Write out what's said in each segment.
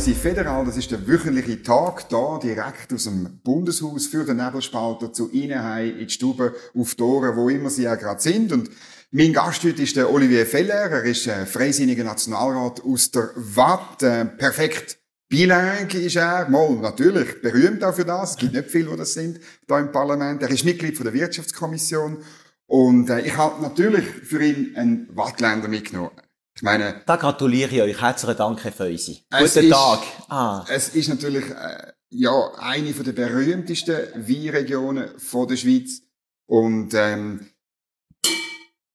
Häusi Federal, das ist der wöchentliche Tag da, direkt aus dem Bundeshaus für den Nebelspalter zu Ihnen in die Stube, auf die wo immer Sie ja gerade sind. Und mein Gast heute ist der Olivier Feller. Er ist äh, freisinniger Nationalrat aus der Watt. Äh, perfekt bilingue ist er. Mal, natürlich, berühmt auch für das. Es gibt nicht viele, die das sind, da im Parlament. Er ist Mitglied von der Wirtschaftskommission. Und äh, ich habe natürlich für ihn einen Wattländer mitgenommen. Ich meine... Da gratuliere ich euch. Herzlichen Dank, Herr Feusi. Guten Tag. Ah. Es ist natürlich, äh, ja, eine von der berühmtesten Weinregionen von der Schweiz. Und, ähm,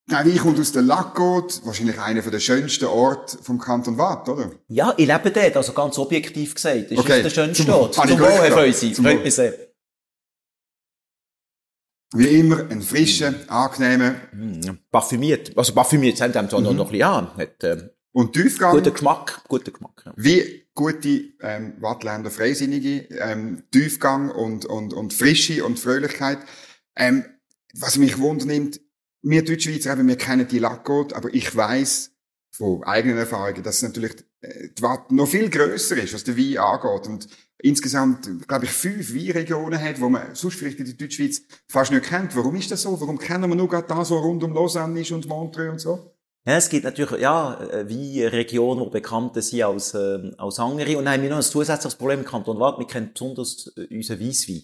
der Wein kommt aus der Lackot, wahrscheinlich einer der schönsten Orte vom Kanton Waadt, oder? Ja, ich lebe dort, also ganz objektiv gesagt. Das okay. ist der schönste Ort. Zum Wohl, Herr Feusi. Freut mich sehr. Wie immer, ein frischer, angenehmer. Mm, parfümiert. Also parfümiert haben dem zwar mhm. noch ein bisschen an. Hat, ähm, und Tiefgang. Guter Geschmack. Guter Geschmack, ja. Wie gute ähm, Wattländer Freisinnige, ähm, Tiefgang und, und, und Frische und Fröhlichkeit. Ähm, was mich wundernimmt, wir Deutschschweizer eben, wir kennen die Lackot, aber ich weiß von eigenen Erfahrungen, dass natürlich äh, die Watt noch viel grösser ist, was der Wein angeht. Und insgesamt, glaube ich, fünf Weinregionen hat, wo man sonst vielleicht in der Deutschschweiz fast nicht kennt. Warum ist das so? Warum kennen wir nur gerade das, was rund um Lausanne ist und Montreux und so? Ja, es gibt natürlich, ja, wie Regionen, die bekannt sind als, äh, als andere. Und dann haben wir noch ein zusätzliches Problem im Kanton Waadt. Wir kennen besonders äh, unseren Weisswein.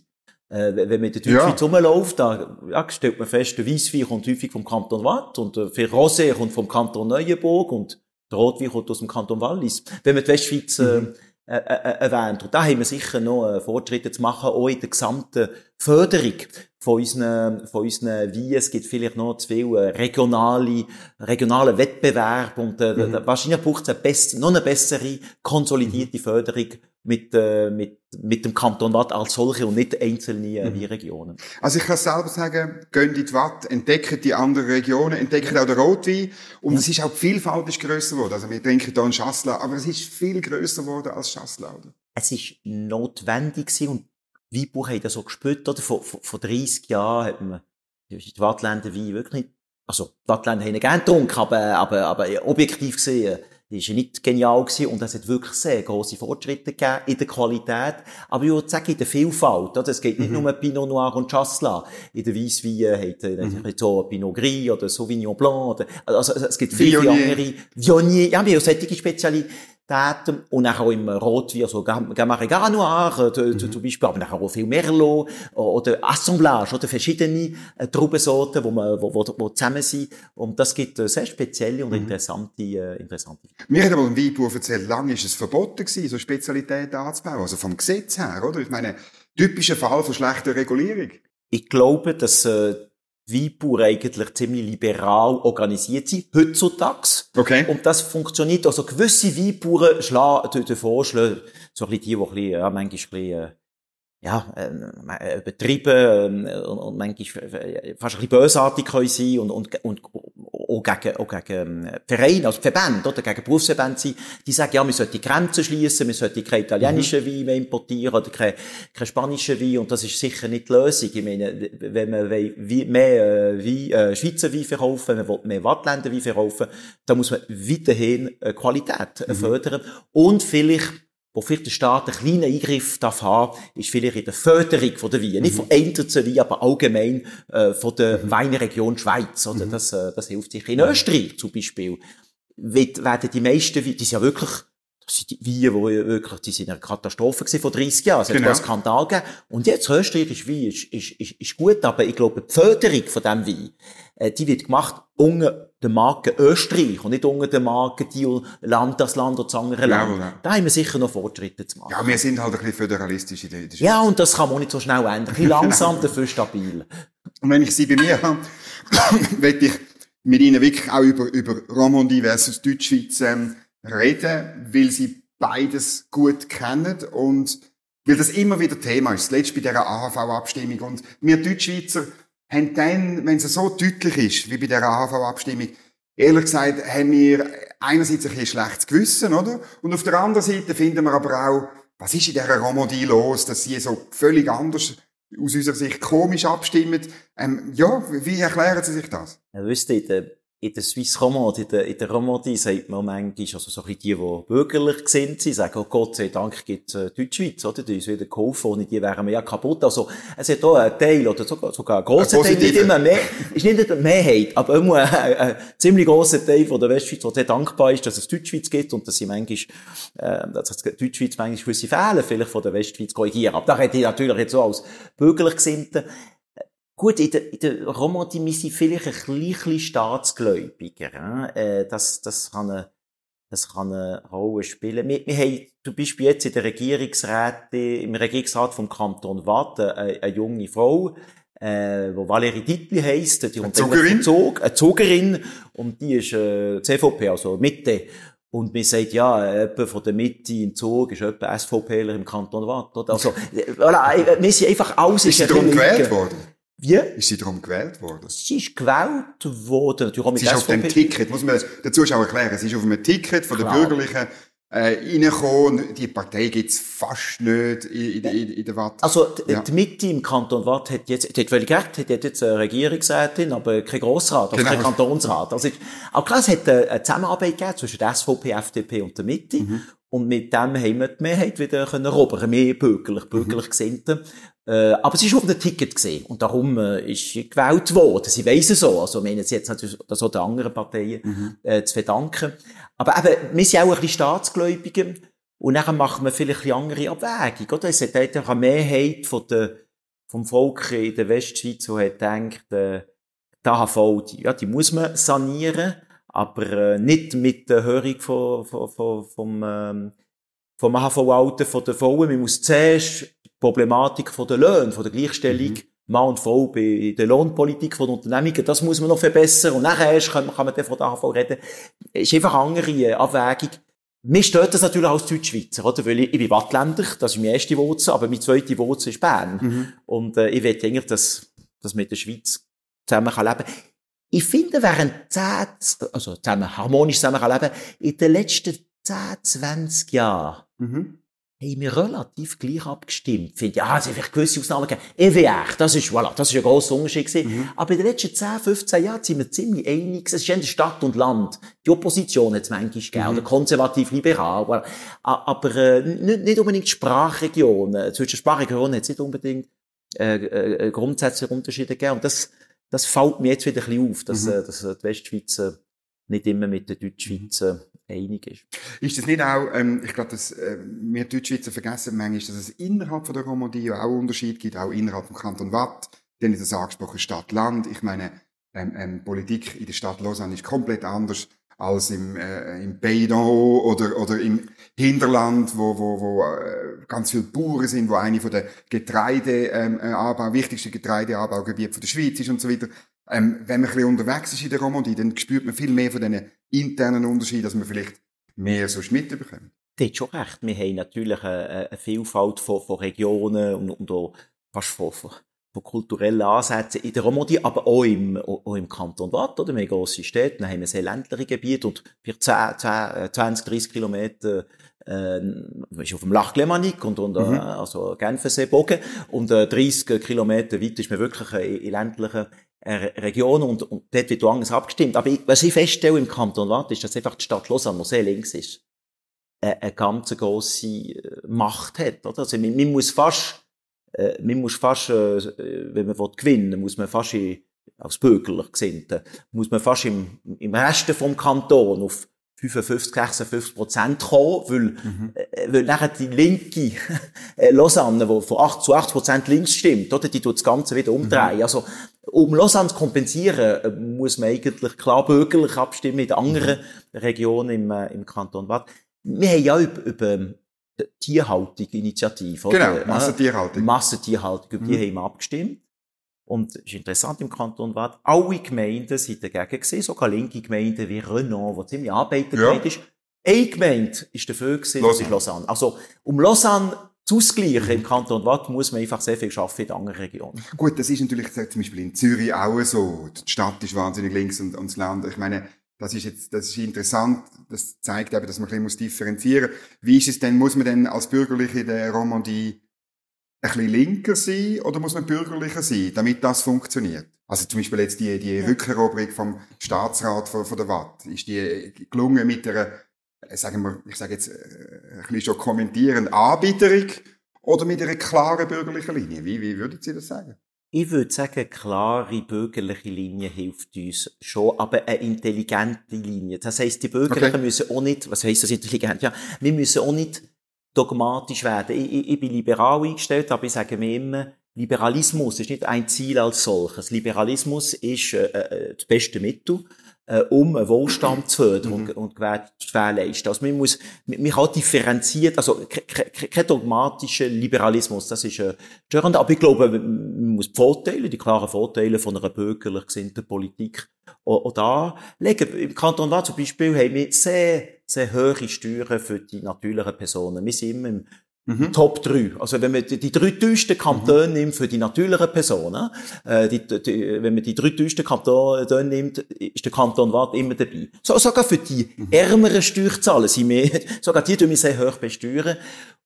Äh, wenn man in der Deutschschweiz ja. rumläuft, da ja, stellt man fest, der Weisswein kommt häufig vom Kanton Waadt und der äh, Rosé kommt vom Kanton Neuenburg und der Rotwein kommt aus dem Kanton Wallis. Wenn man die Westschweiz äh, mhm. Äh, äh, äh, erwähnt. Und da haben wir sicher noch äh, Fortschritte zu machen, auch in der gesamten Förderung von unseren, von unseren Weinen. Es gibt vielleicht noch zu viel regionale, regionale Wettbewerb und äh, mhm. wahrscheinlich braucht es eine best, noch eine bessere, konsolidierte mhm. Förderung mit, äh, mit, mit dem Kanton Watt als solche und nicht einzelne äh, mhm. Regionen. Also ich kann selber sagen, gehen in die Watt, entdecken die anderen Regionen, entdecken auch den Rotwein und ja. es ist auch die Vielfalt ist grösser geworden. Also wir trinken hier einen Schassla, aber es ist viel grösser geworden als Schassla, oder? Es ist notwendig gewesen und Weinbuch haben das so gespürt, oder? Vor, vor, vor 30 Jahren hat man die Wattländer Wein wirklich nicht, also die Wattländer haben ihn gerne getrunken, aber, aber, aber objektiv gesehen, die ist nicht genial gewesen und es hat wirklich sehr grosse Fortschritte gegeben in der Qualität, aber ich würde sagen, in der Vielfalt, oder? Es geht nicht mhm. nur Pinot Noir und Chasselas. In der Weisswein hat äh, mhm. so Pinot Gris oder Sauvignon Blanc, oder, also es gibt viele Vionier. andere, Vionier, ja, wir haben solche Spezialitäten, Täten und auch im Rotwein, also Gamma Noir, äh, mhm. zum Beispiel, aber nachher auch viel Merlot oder Assemblage oder verschiedene äh, Traubensorten, wo, man, wo, wo, wo zusammen sind. Und das gibt äh, sehr spezielle und mhm. interessante, äh, interessante. Mir hat aber ein Weinbauer erzählt, lange ist es verboten gewesen, so Spezialitäten anzubauen, also vom Gesetz her, oder? Ich meine, typischer Fall von schlechter Regulierung. Ich glaube, dass äh, Weinbauern eigentlich ziemlich liberal organisiert sind, heutzutage. Okay. Und das funktioniert, also gewisse Weinbauern schlagen, davor schlagen, so ein bisschen die, die ein bisschen, ja, manchmal ein bisschen, äh, ja, äh, übertrieben äh, und, und manchmal fast ein bisschen bösartig können sein und, und, und auch gegen, auch gegen ähm, Vereine, also Verbände, oder gegen Berufsverbände sein, die sagen, ja, wir sollten die Grenzen schließen, wir sollten keine italienischen mhm. Weine mehr importieren oder keine, keine spanischen Weine und das ist sicher nicht die Lösung. Ich meine, wenn man will, mehr äh, Wein, äh, Schweizer Wein verkaufen, wenn man will, mehr Wattländer Wein verkaufen, dann muss man weiterhin äh, Qualität mhm. fördern und vielleicht wo vielleicht der Staat einen kleinen Eingriff darf haben, ist vielleicht in der Förderung von der Weine. Mhm. Nicht von einzelnen Weinen, aber allgemein äh, von der mhm. Weinregion Schweiz. Oder? Mhm. Das, äh, das hilft sich. In Österreich zum Beispiel werden die meisten Weine, die sind ja wirklich das sind die Weine, die wirklich, die sind eine Katastrophe vor 30 Jahren. Es hat genau. einen Skandal gegeben. Und jetzt österreichisch Wein ist, ist, ist, ist gut, aber ich glaube, die Förderung von diesem Wein, äh, die wird gemacht unter der Marke Österreich und nicht unter der Marke die Land, das Land oder das andere Land. Ja, ja. Da haben wir sicher noch Fortschritte zu machen. Ja, wir sind halt ein bisschen föderalistisch in der Schweiz. Ja, und das kann man nicht so schnell ändern. Ein bisschen langsam, dafür stabil. Und wenn ich Sie bei mir habe, möchte ich mit Ihnen wirklich auch über, über Romandie versus Deutschschweiz ähm, reden, weil sie beides gut kennen und weil das immer wieder Thema ist. Letztes bei dieser AHV-Abstimmung. Und wir Deutschschweizer haben dann, wenn es so deutlich ist, wie bei der AHV-Abstimmung, ehrlich gesagt, haben wir einerseits ein bisschen schlechtes Gewissen, oder? Und auf der anderen Seite finden wir aber auch, was ist in dieser Romandie los, dass sie so völlig anders aus unserer Sicht komisch abstimmen. Ähm, ja, wie erklären Sie sich das? Wisst ihr, in der Swiss Romande, in der, in der Romandie sagt man manchmal, also so ein bisschen die, die bürgerlich sind, sie sagen, oh Gott sei Dank gibt es äh, Deutschschweiz, oder? Die ist wieder geholfen, ohne die wären wir ja kaputt. Also, es hat auch einen Teil, oder sogar, sogar einen grossen Teil, nicht immer mehr, ist nicht eine Mehrheit, aber immer ein, ein, ziemlich grosser Teil von der Westschweiz, der sehr dankbar ist, dass es Deutschschweiz gibt und dass sie manchmal, äh, dass es Deutschschweiz manchmal gewisse Fehler vielleicht von der Westschweiz korrigieren. Aber da hätte ich natürlich jetzt so als bürgerlich Gesinnte Gut, in der, in der Romandie, wir sind vielleicht ein bisschen staatsgläubiger. Äh, das, das kann eine, das kann eine Rolle spielen. Wir, wir haben zum Beispiel jetzt in der Regierungsräte, im Regierungsrat vom Kanton Watt eine, eine junge Frau, äh, wo Valérie Dittli heisst, die eine Zugerin? Zug, eine Zugerin, und die ist äh, CVP, also Mitte. Und mir sagt, ja, jemand von der Mitte in Zug ist jemand SVPler im Kanton Watt. Oder? Also, voilà, wir sind einfach alles... Ist sie darum gewählt worden? Wie? Ist sie darum gewählt worden? Sie ist gewählt worden. Natürlich auch mit sie ist SVP. auf dem Ticket, muss man der Zuschauer erklären, sie ist auf einem Ticket von Klar. der Bürgerlichen äh, reingekommen. Die Partei gibt's fast nicht in, in, in der Watt. Also die, ja. die Mitte im Kanton Watt hat jetzt, die hat völlig recht, hat jetzt eine Regierungsrätin, aber kein Grossrat, also genau. kein Kantonsrat. Also, auch klar, es hat eine Zusammenarbeit gegeben zwischen der SVP, FDP und der Mitte. Mhm. Und mit dem haben wir die Mehrheit wieder können erobern, mehr bürgerlich, bürgerlich mhm. Gesinnten. Äh, aber sie ist auf dem Ticket gesehen und darum äh, ist sie gewählt worden. Sie weiss es so. Also, wir haben jetzt natürlich das auch den anderen Parteien mhm. äh, zu verdanken. Aber eben, wir sind auch ein bisschen Staatsgläubige und dann machen wir vielleicht eine andere Abwägung, oder? Es hat einfach eine Mehrheit von der, vom Volk in der Westschweiz, die hat gedacht, äh, die AHV, die, ja, die muss man sanieren, aber äh, nicht mit der Erhöhung von, von, von, vom, ähm, vom AHV-Alter von der Frauen. Man muss zuerst Problematik von der Löhne, von der Gleichstellung, mhm. Mann und Frau bei der Lohnpolitik von Unternehmungen, das muss man noch verbessern und nachher erst kann, kann man dann von der AHV reden. Es ist einfach eine andere Abwägung. Mir stört das natürlich als Deutschschweizer, oder? Weil ich, ich bin Wattländer, das ist meine erste Wurzel, aber meine zweite Wurzel ist Bern. Mhm. Und äh, ich will eigentlich, dass, dass man in der Schweiz zusammen kann leben Ich finde, während zehn, also zusammen, harmonisch zusammen kann leben, in den letzten 10, 20 Jahren, mhm haben wir relativ gleich abgestimmt. Ich finde, ja, es hat vielleicht gewisse Ausnahmen gegeben. EWR, das ist, voilà, das ist ein grosser Unterschied gewesen. Mhm. Aber in den letzten 10, 15 Jahren sind wir ziemlich einig. Es ist in Stadt und Land. Die Opposition hat es manchmal gegeben, mhm. oder konservativ-liberal. Aber, aber äh, nicht, nicht unbedingt Sprachregionen. Zwischen Sprachregionen hat es nicht unbedingt äh, äh, grundsätzliche Unterschiede gegeben. Und das, das fällt mir jetzt wieder ein bisschen auf, dass, mhm. äh, dass die Westschweiz äh, nicht immer mit der Deutschschweiz äh, einig ist. Ist das nicht auch, ähm, ich glaube, dass äh, wir Deutschschweizer vergessen manchmal, dass es innerhalb von der Romandie auch Unterschied gibt, auch innerhalb vom Kanton Watt, denn ist das angesprochen Stadt-Land. Ich meine, ähm, ähm, Politik in der Stadt Lausanne ist komplett anders als im, äh, im Beidon oder, oder im Hinterland, wo, wo, wo äh, ganz viele Bauern sind, wo eine von der Getreideanbau, ähm, äh, wichtigste Getreideanbaugebiete von der Schweiz ist und so weiter. Ähm, wenn man ein bisschen unterwegs ist in der Romandie, dann spürt man viel mehr von diesen internen Unterschieden, dass man vielleicht mehr so mitbekommt. Das ist schon recht. Wir haben natürlich eine, eine Vielfalt von, von Regionen und, und auch fast von, von, von kulturellen Ansätzen in der Romandie, aber auch im, auch im Kanton Watt, oder? Wir haben grosse Städte, dann haben wir sehr ländliche Gebiete und vielleicht 10, 10, 20, 30 Kilometer äh, ist auf dem Lach Glemanik und, und mhm. äh, also Genfersee Bogen und äh, 30 Kilometer weit ist man wirklich äh, in ländlichen äh, Region und, und dort wird anders abgestimmt. Aber ich, was ich feststelle im Kanton Watt ist, dass einfach die Stadt Lausanne, sehr links ist, äh, eine ganz grosse äh, Macht hat. Oder? Also man, man muss fast, äh, man muss fast, äh, wenn man gewinnen will, muss man fast in, als bürgerlich Gesinnte, muss man fast im, im Rest vom Kanton auf 55, 56 Prozent kommen, weil, mhm. äh, weil nachher die linke äh, Lausanne, die von 8 zu 80 Prozent links stimmt, oder, die tut das Ganze wieder umdrehen. Mhm. Also, um Lausanne zu kompensieren, äh, muss man eigentlich klar bürgerlich abstimmen in anderen mhm. Regionen im, äh, im Kanton Watt. Wir haben ja über, über die Tierhaltung-Initiative, oder? Genau, Massentierhaltung. Massentierhaltung, über die mhm. haben wir abgestimmt. Und es ist interessant im Kanton Waadt, alle Gemeinden sind dagegen gewesen, sogar linke Gemeinden wie Renault, wo ziemlich Arbeitergemeinde ja. ist. Eine Gemeinde ist dafür gewesen, Lausanne. Lausanne. Also, um Lausanne zu ausgleichen im Kanton Watt muss man einfach sehr viel schaffen in anderen Regionen. Gut, das ist natürlich zum Beispiel in Zürich auch so. Die Stadt ist wahnsinnig links und, und das Land. Ich meine, das ist jetzt, das ist interessant. Das zeigt eben, dass man ein bisschen differenzieren muss. Wie ist es denn, muss man denn als Bürgerliche in der Romandie ein bisschen linker sein oder muss man bürgerlicher sein, damit das funktioniert? Also zum Beispiel jetzt die, die ja. Rückeroberung vom Staatsrat von, von der Watt. Ist die gelungen mit einer, äh, sagen wir, ich sage jetzt äh, ein bisschen schon kommentierend, Anbieterung oder mit einer klaren bürgerlichen Linie? Wie, wie würden Sie das sagen? Ich würde sagen, klare bürgerliche Linie hilft uns schon, aber eine intelligente Linie. Das heisst, die Bürgerlichen okay. müssen auch nicht, was heisst das intelligent? Ja, wir müssen auch nicht dogmatisch werden. Ich, ich, ich bin liberal eingestellt, aber ich sage mir immer, Liberalismus ist nicht ein Ziel als solches. Liberalismus ist äh, äh, das beste Mittel, äh, um einen Wohlstand zu fördern und, mhm. und zu gewährleisten. Also man muss, man kann differenziert, also kein dogmatischer Liberalismus, das ist äh, störend, aber ich glaube, man muss die Vorteile, die klaren Vorteile von einer bürgerlich gesinnten Politik auch, auch da legen. Im Kanton Waadt zum Beispiel haben wir sehr, sehr hohe Steuern für die natürlichen Personen. Wir sind immer im Mhm. Top 3. Also wenn man die, die drei teuersten Kantone mhm. nimmt für die natürlichen Personen, äh, die, die, wenn man die drei teuersten Kantone nimmt, ist der Kanton Waadt immer dabei. So, sogar für die mhm. ärmeren Steuerzahler sind wir, sogar die tun wir sehr hoch besteuern.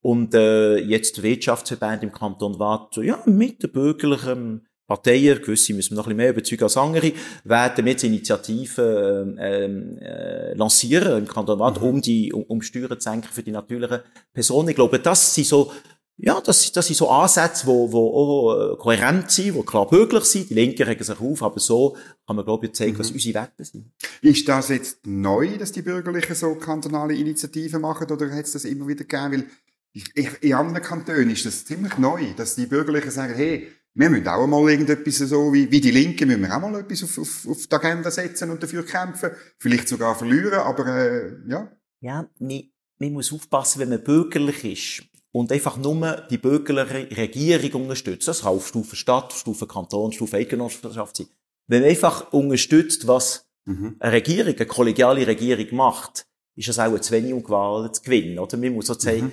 Und äh, jetzt die Wirtschaftsverbände im Kanton Waadt, ja, mit der bürgerlichen Parteien, gewisse müssen wir noch ein bisschen mehr überzeugen als andere, werden jetzt Initiativen ähm, äh, lancieren im Kanton Waadt, mhm. um die um, um Steuern zu senken für die natürlichen Personen. Ich glaube, das sind so ja, das, das sind so Ansätze, wo, wo auch äh, kohärent sind, die klar bürgerlich sind. Die Linken regen sich auf, aber so kann man, glaube ich, zeigen, mhm. was unsere Werte sind. Ist das jetzt neu, dass die Bürgerlichen so kantonale Initiativen machen, oder hat es das immer wieder gegeben? Weil ich, in anderen Kantonen ist das ziemlich neu, dass die Bürgerlichen sagen, hey, wir müssen auch mal irgendetwas so wie, wie die Linken, müssen wir auch mal etwas auf, auf, auf die Agenda setzen und dafür kämpfen. Vielleicht sogar verlieren, aber äh, ja. Ja, man, man muss aufpassen, wenn man bürgerlich ist und einfach nur die bürgerliche Regierung unterstützt. Das kann auf Stufe Stadt, Stufe Kanton, Stufe Eidgenossenschaft sein. Wenn man einfach unterstützt, was mhm. eine Regierung, eine kollegiale Regierung macht, ist es auch zu wenig, um Gewalt zu gewinnen. Oder? Man muss sozusagen mhm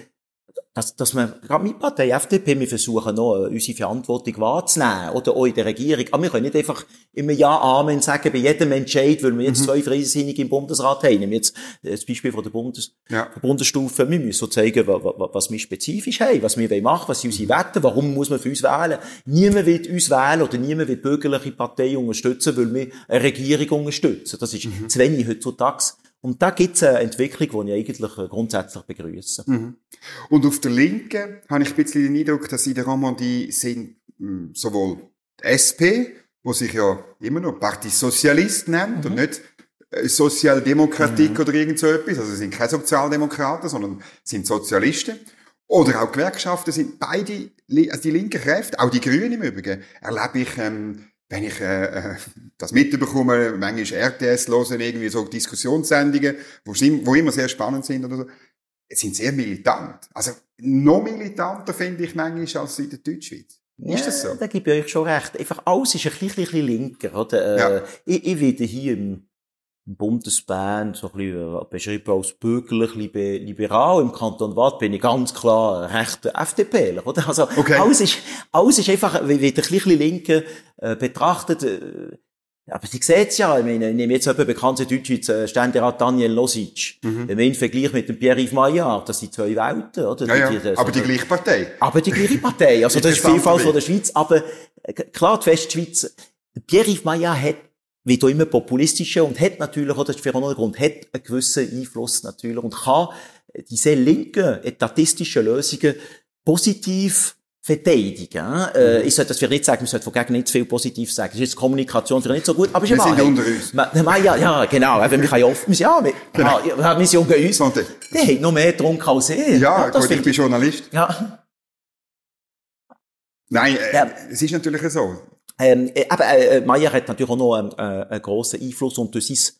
dass, dass wir, gerade mit Partei FDP, wir versuchen noch, äh, unsere Verantwortung wahrzunehmen, oder auch in der Regierung. Aber wir können nicht einfach immer Ja, Amen sagen bei jedem Entscheid, weil wir jetzt mhm. zwei Freisinnige im Bundesrat haben. Nehmen jetzt das Beispiel von der Bundes, ja. Bundesstufe. Wir müssen so zeigen, was wir spezifisch haben, was wir machen, was sind unsere Werte, warum muss man für uns wählen. Niemand wird uns wählen oder niemand wird bürgerliche Partei unterstützen, weil wir eine Regierung unterstützen. Das ist mhm. zu wenig heutzutage. Und da gibt es eine Entwicklung, die ich eigentlich äh, grundsätzlich begrüße. Mhm. Und auf der Linken habe ich ein bisschen den Eindruck, dass in der Romandie sind mh, hm, sowohl die SP, wo sich ja immer noch Parti Sozialist nennt mhm. und nicht äh, Sozialdemokratik mhm. oder irgend so etwas, also sind keine Sozialdemokraten, sondern sind Sozialisten. Oder auch Gewerkschaften sind beide, also die linken Kräfte, auch die Grünen im Übrigen, erlebe ich ähm, wenn ich äh, äh, das mitbekomme, manchmal RTS hören, irgendwie so Diskussionssendungen, wo, wo immer sehr spannend sind oder so, sind sehr militant. Also noch militanter finde ich manchmal als in der Deutschschweiz. Ist ja, das so? Da gebe ich euch schon recht. Einfach alles ist ein bisschen, bisschen linker. Oder? Äh, ja. ich, ich werde hier im Bundesbahn so ein bisschen äh, beschrieben als bürgerlich liberal. Im Kanton Waadt bin ich ganz klar rechter FDP. Oder? Also, okay. alles ist, alles ist einfach, wie, wie der bisschen linke, äh, betrachtet, äh, aber Sie es ja, ich meine, ich nehme jetzt eben bekannte deutsche äh, Ständerat Daniel Losic. Mhm. Wenn man ihn vergleicht mit dem Pierre-Yves Maillard, das sind zwei Welten, oder? Ja, ja. Die, die, aber die gleiche Partei. Aber die gleiche Partei. Also, das ist Vielfalt von der Schweiz. Aber, äh, klar, die Westschweiz, Pierre-Yves Maillard hat wie da immer populistische und hat natürlich, oder für einen Grund, hat einen gewissen Einfluss natürlich und kann diese linken etatistischen Lösungen positiv verteidigen. Äh, mhm. ich sollte das vielleicht nicht sagen, ich sollte von Gegner nicht zu viel positiv sagen. Das ist jetzt Kommunikation vielleicht nicht so gut, aber ist Wir sind unter uns. Man, ja, ja, genau. Wir ja oft, ja, wir, genau. ja, wir sind unter uns. Der hat noch mehr getrunken als ich. Ja, ja gut, ich bin Journalist. Ja. Nein, äh, ja. es ist natürlich so. Ähm, äh, aber äh, Meyer hat natürlich auch noch einen, äh, einen grossen Einfluss und durch sein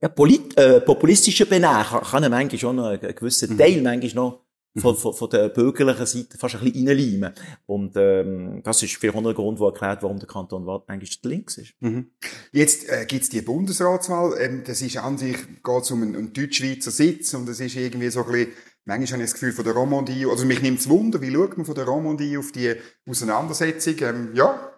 ja, polit, äh, populistische Benehmen kann er manchmal schon einen, gewissen mhm. Teil manchmal noch von, von, von der bürgerlichen Seite fast ein bisschen reinleimen. Und ähm, das ist für auch ein Grund, der erklärt, warum der Kanton Waadt eigentlich links ist. Mhm. Jetzt äh, gibt es die Bundesratswahl. Ähm, das ist an sich, geht um einen, einen Deutschschweizer Sitz und das ist irgendwie so ein bisschen Manchmal habe ich das Gefühl von der Romandie, also mich nimmt es Wunder, wie schaut man von der Romandie auf die Auseinandersetzung? Ähm, ja,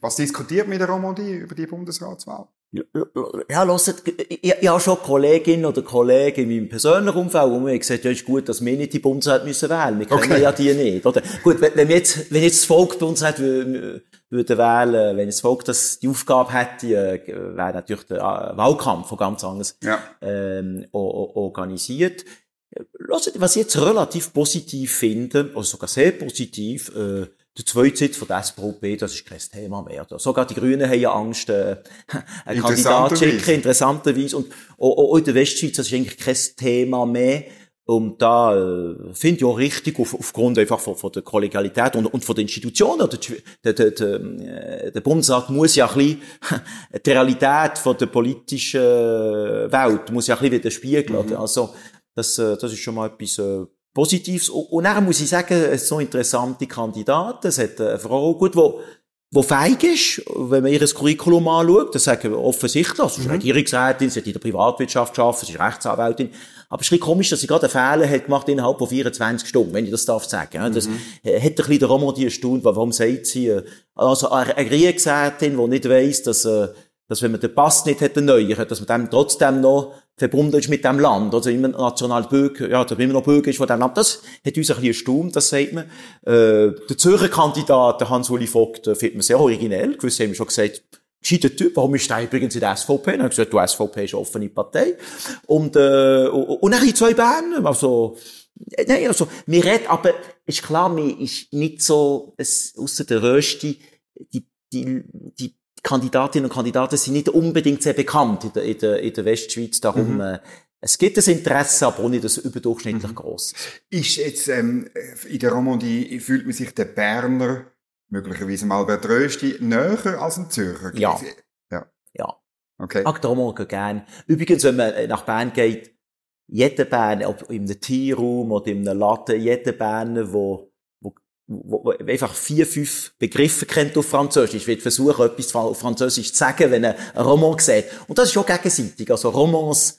was diskutiert mit der Romandie über die Bundesratswahl? ja, hört, ich, ich habe schon Kolleginnen oder Kollegen in meinem persönlichen Umfeld, wo mir gesagt ja, ist gut, dass wir nicht die Bundesrat müssen wählen. Wir kennen okay. ja die nicht, oder? Gut, wenn, wenn jetzt, wenn jetzt das Volk bei uns hat, würde wählen, wenn das Volk das die Aufgabe hätte, äh, wäre natürlich der äh, Wahlkampf von ganz anders, ja. ähm, organisiert. Hört, was ich jetzt relativ positiv finde, oder sogar sehr positiv, äh, der zweite Sitz von der SVP, das ist kein Thema mehr. Sogar die Grünen haben ja Angst, äh, einen Kandidat zu schicken, interessanterweise. Und auch, auch in der Westschweiz, das ist eigentlich kein Thema mehr. Und da äh, finde ich auch richtig, auf, aufgrund einfach von, von der Kollegialität und, und von den Institutionen. Der, der, der, äh, der Bundesrat muss ja ein bisschen die Realität von der politischen Welt muss ja ein bisschen widerspiegeln. Mhm. Also das, äh, das ist schon mal etwas äh, Positives. Und dann muss ich sagen, es sind so interessante Kandidaten. Es hat eine Frau, gut, wo, wo feig ist, wenn man ihr Curriculum anschaut, das sagen wir offensichtlich, sie ist mhm. Regierungsrätin, sie hat in der Privatwirtschaft gearbeitet, sie ist Rechtsanwältin. Aber es ist komisch, dass sie gerade einen Fehler hat gemacht innerhalb von 24 Stunden, wenn ich das darf sagen. Das mhm. hat ein bisschen der Roman die erstaunt, warum sagt sie, äh, also eine Regierungsrätin, die nicht weiss, dass, äh, dass wenn man den Pass nicht hätte erneuert, dass man dann trotzdem noch verbunden ist mit dem Land, oder immer national Bürger, ja, oder immer noch Bürger ist von dem Land. Das hat uns ein bisschen erstaunt, das sagt man. Äh, der Zürcher Kandidat, der Hans-Uli Vogt, äh, findet man sehr originell. Gewisse haben schon gesagt, gescheiter Typ, warum ist der übrigens in der SVP? Dann haben gesagt, du SVP ist eine offene Partei. Und, äh, und dann in zwei Berner, also, äh, Nein, also, mir redet, aber, ist klar, mir ist nicht so, es, ausser der Rösti, die, die, die Kandidatinnen und Kandidaten sind nicht unbedingt sehr bekannt in der, in der, in der Westschweiz. Darum, mhm. äh, es gibt ein Interesse, aber nicht das überdurchschnittlich mhm. groß. Ist jetzt, ähm, in der Romandie fühlt man sich der Berner, möglicherweise mal bei Rösti, näher als ein Zürcher? Ja. Ja. Ja. Okay. Ach, darum gerne. Übrigens, wenn man nach Bern geht, jeder Berner, ob in einem Tierraum oder in einem Laden, jeder Berner, der wo, einfach vier, fünf Begriffe kennt auf Französisch. Ich werde versuchen, etwas auf Französisch zu sagen, wenn er einen Roman sieht. Und das ist auch gegenseitig. Also Romans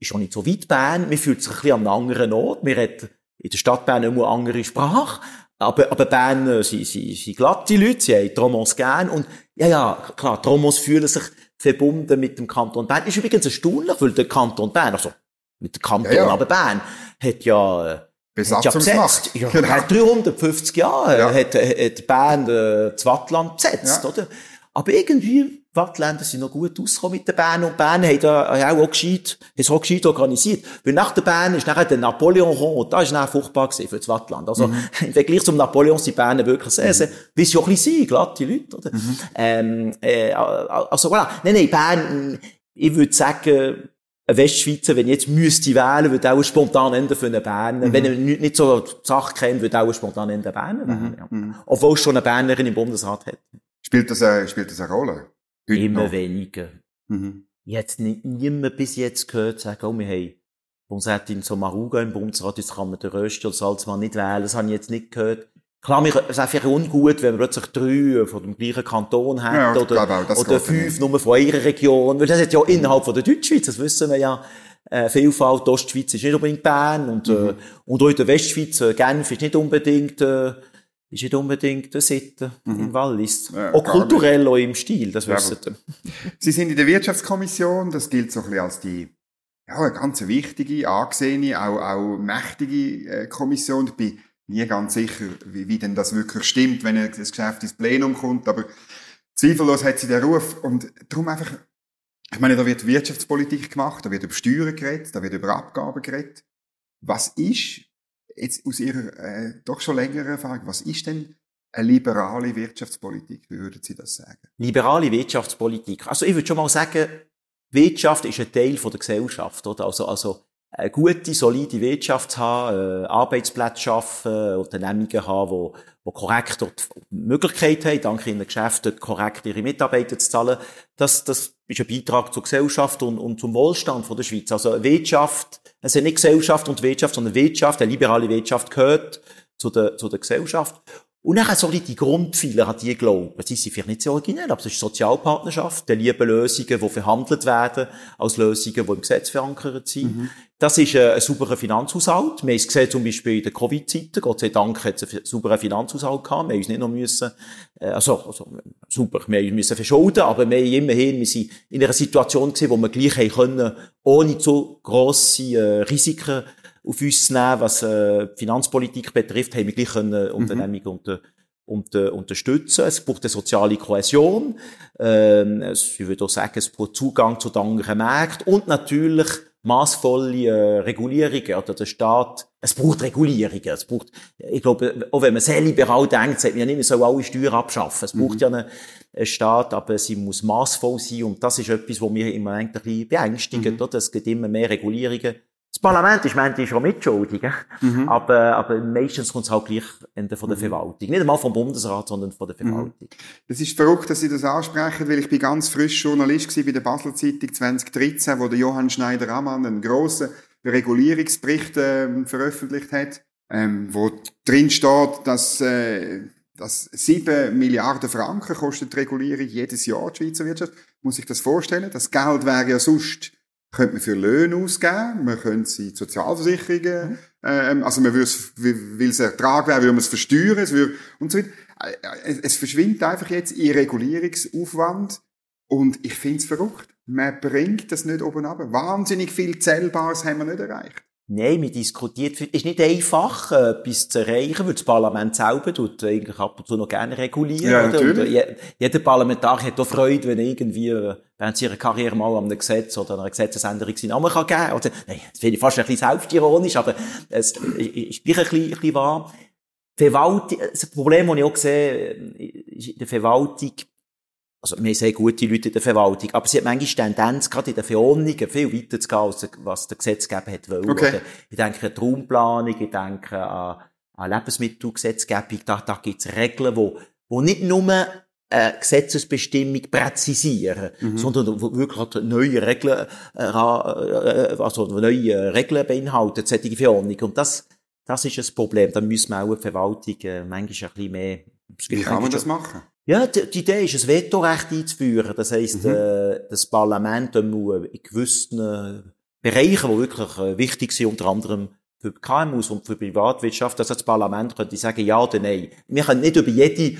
ist auch nicht so weit Bern. Man fühlt sich ein bisschen an einem anderen Ort. Wir reden in der Stadt Bern immer eine andere Sprache. Aber, aber Bern, äh, sie, sie, sie glatte Leute, sie haben die Romans gern. Und, ja, ja, klar, die Romans fühlen sich verbunden mit dem Kanton Bern. Ist übrigens erstaunlich, weil der Kanton Bern, also, mit dem Kanton, ja, ja. aber Bern, hat ja, äh, Besatzungsmacht. Ja, genau. Seit 350 Jahren ja. hat, hat Bern äh, das Wattland besetzt, ja. oder? Aber irgendwie, Wattländer sind noch gut ausgekommen mit den Bern und Bern haben da auch, auch gescheit, es auch gescheit organisiert. Weil nach der Bern ist nachher der Napoleon und da ist nachher furchtbar gewesen für das Wattland. Also, mhm. im Vergleich zum Napoleon sind Berner wirklich sehr, sehr, wie sie auch ein bisschen sind, glatte Leute, oder? Mhm. Ähm, äh, also, voilà. Nein, nein, Bern, ich würde sagen, ein Westschweizer, wenn ich jetzt müsste wählen, würde auch spontan enden für einen Berner. Mhm. Wenn er nicht, so die Sache kennt, würde auch spontan enden Berner mhm. wählen. Ja. Mhm. Obwohl es schon eine Bernerin im Bundesrat hat. Spielt das, eine, spielt das eine Rolle? Heute Immer noch? weniger. Mhm. Habe nicht niemand bis jetzt gehört sagen, oh, wir haben Bundesrätin Somaruga im Bundesrat, jetzt kann man den Rösti oder Salzmann nicht wählen. Das habe ich jetzt nicht gehört. Klar, mir, es ist einfach ungut, wenn man plötzlich drei von dem gleichen Kanton hat, ja, oder, auch, oder fünf nur von ihrer Region, weil das hat ja mhm. innerhalb von der Deutschschweiz, das wissen wir ja, äh, Vielfalt, die Ostschweiz ist nicht unbedingt Bern, und, äh, mhm. äh, und auch in der Westschweiz, äh, Genf ist nicht unbedingt, äh, ist nicht unbedingt eine Sitte mhm. in Wallis. Ja, auch kulturell, nicht. auch im Stil, das wissen ja, Sie sind in der Wirtschaftskommission, das gilt so ein bisschen als die, ja, eine ganz wichtige, angesehene, auch, auch mächtige äh, Kommission. Ich bin nie ganz sicher, wie, wie denn das wirklich stimmt, wenn das Geschäft ins Plenum kommt, aber zweifellos hat sie den Ruf und darum einfach, ich meine, da wird Wirtschaftspolitik gemacht, da wird über Steuern geredet, da wird über Abgaben geredet. Was ist, jetzt aus Ihrer äh, doch schon längeren Erfahrung, was ist denn eine liberale Wirtschaftspolitik? Wie würden Sie das sagen? Liberale Wirtschaftspolitik. Also ich würde schon mal sagen, Wirtschaft ist ein Teil von der Gesellschaft, oder? Also, also eine gute, solide Wirtschaft zu haben, äh, Arbeitsplätze schaffen, Unternehmungen haben, die, die korrekt dort die Möglichkeit haben, dank ihren Geschäften korrekt ihre Mitarbeiter zu zahlen. Das, das ist ein Beitrag zur Gesellschaft und, und zum Wohlstand von der Schweiz. Also Wirtschaft, es ist nicht Gesellschaft und Wirtschaft, sondern Wirtschaft, eine liberale Wirtschaft gehört zu der, zu der Gesellschaft. Und dann so die Grundpfeiler, an die glauben. Sie sind vielleicht nicht so originell, aber es ist Sozialpartnerschaft, die lieben Lösungen, die verhandelt werden, als Lösungen, die im Gesetz verankert sind. Mhm. Das ist ein, ein sauberer Finanzhaushalt. Wir haben es gesehen, zum Beispiel in der Covid-Zeiten. Gott sei Dank hat es einen sauberen Finanzhaushalt gehabt. Wir haben uns nicht noch müssen, äh, also, also, super, wir müssen verschulden, aber wir haben immerhin, wir sind in einer Situation gewesen, wo wir gleich haben können, ohne zu grosse äh, Risiken auf uns nehmen, was äh, Finanzpolitik betrifft, haben wir gleich können mhm. Unternehmungen unter, unter, unterstützen. Es braucht eine soziale Kohäsion. Ähm, ich würde auch sagen, es braucht Zugang zu den anderen Märkten und natürlich maßvolle äh, Regulierungen. Oder der Staat, es braucht Regulierungen. Es braucht, ich glaube, auch wenn man sehr liberal denkt, sagt man ja nicht, man soll alle Steuern abschaffen. Es braucht mhm. ja einen, einen Staat, aber sie muss maßvoll sein. Und das ist etwas, was mich immer ein bisschen beängstigt. Mhm. Oder? Es gibt immer mehr Regulierungen das Parlament ist manchmal schon mitschuldig, mhm. aber, aber meistens kommt es halt gleich von der mhm. Verwaltung. Nicht einmal vom Bundesrat, sondern von der mhm. Verwaltung. Das ist verrückt, dass Sie das ansprechen, weil ich bin ganz frisch Journalist bei der Basel Zeitung 2013, wo der Johann Schneider-Ammann einen grossen Regulierungsbericht äh, veröffentlicht hat, ähm, wo drin steht, dass äh, dass 7 Milliarden Franken kostet die Regulierung jedes Jahr die Schweizer Wirtschaft. Muss ich das vorstellen? Das Geld wäre ja sonst könnte man für Löhne ausgeben, man könnte sie Sozialversicherungen, mhm. ähm, also man würde es, weil es Ertrag wäre, würde man es versteuern, es würde, und so weiter. Äh, es verschwindet einfach jetzt in Regulierungsaufwand und ich finde es verrückt. Man bringt das nicht oben ab. Wahnsinnig viel Zählbares haben wir nicht erreicht. Nein, man diskutiert, es ist nicht einfach, äh, etwas zu erreichen, weil das Parlament selber tut eigentlich ab und zu noch gerne regulieren. Ja, natürlich. Und jeder Parlamentarier hat auch Freude, wenn er irgendwie äh, während seiner Karriere mal an einem Gesetz oder einer Gesetzesänderung seinen Namen kann geben oder, nein, das finde ich fast ein bisschen selbstironisch, aber es ist gleich ein bisschen, ein bisschen wahr. Verwaltung, das Problem, das ich auch sehe, ist in der Verwaltung, also wir haben gute Leute in der Verwaltung, aber sie hat manchmal Tendenz, gerade in den Verordnungen, viel weiter zu gehen, als was der Gesetzgeber hat wollen. Okay. Ich denke an die Raumplanung, ich denke an, an Lebensmittelgesetzgebung, da, da gibt es Regeln, wo, wo nicht nur eine Gesetzesbestimmung präzisieren, mhm. sondern wirklich neue Regeln, äh, äh, also neue Regeln beinhalten, solche Verordnungen. Und das, das ist ein Problem. Da müssen wir auch die Verwaltung äh, manchmal ein bisschen mehr... Wie kann man das machen? Ja, die, die Idee ist, ein Vetorecht einzuführen. Das heisst, mhm. äh, das Parlament muss in gewissen äh, Bereichen, die wirklich äh, wichtig sind, unter anderem für KMUs und für Privatwirtschaft, dass das Parlament könnte sagen, ja oder nein. Wir können nicht über jede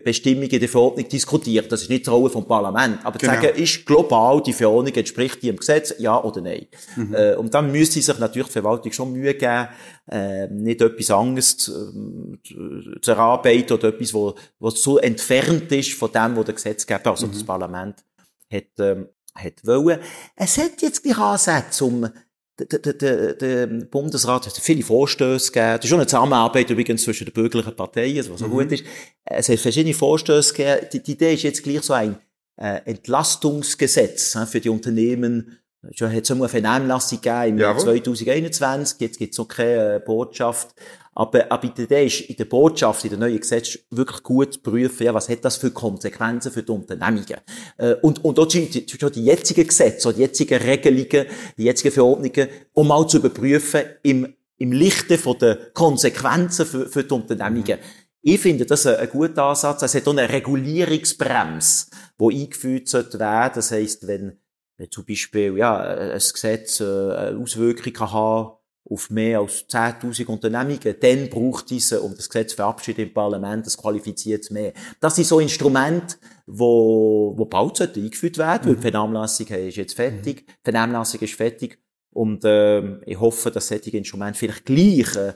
Bestimmung in der Verordnung diskutieren. Das ist nicht die Rolle vom Parlament. Aber genau. sagen, ist global die Verordnung, entspricht die im Gesetz, ja oder nein. Mhm. Äh, und dann müsste sich natürlich die Verwaltung schon Mühe geben, äh, nicht etwas anderes zu, äh, zu erarbeiten oder etwas, was so entfernt ist von dem, was der Gesetzgeber, also mhm. das Parlament, hat, ähm, hat wollen. Es hat jetzt gleich Ansätze, um der, der, der, Bundesrat hat viele Vorstöße gegeben. Das ist schon eine Zusammenarbeit übrigens zwischen den bürgerlichen Parteien, was so mhm. gut ist. Es hat verschiedene Vorstöße gegeben. Die, die Idee ist jetzt gleich so ein äh, Entlastungsgesetz äh, für die Unternehmen. Schon hat es eine Vernehmlassung gegeben im Jahr 2021. Jetzt gibt es noch keine äh, Botschaft. Aber, aber die Idee ist, in der Botschaft, in der neuen Gesetz, wirklich gut zu prüfen, ja, was hat das für Konsequenzen für die Unternehmungen. Äh, und, und dort sind schon die jetzigen Gesetze, die jetzigen Regelungen, die jetzigen Verordnungen, um mal zu überprüfen, im, im Lichte von den Konsequenzen für, für die Unternehmungen. Mhm. Ich finde das ein, ein guter Ansatz. Es hat auch eine Regulierungsbremse, die eingeführt werden sollte. Das heisst, wenn, wenn zum Beispiel, ja, ein Gesetz äh, eine Auswirkung kann haben auf mehr als 10.000 Unternehmungen, dann braucht diese, um das Gesetz verabschieden im Parlament, das qualifiziert mehr. Das sind so Instrumente, wo, wo bald eingeführt werden, mhm. weil die Vernehmlassung ist jetzt fertig, mhm. die Vernehmlassung ist fertig, und äh, ich hoffe, dass solche Instrumente vielleicht gleich äh,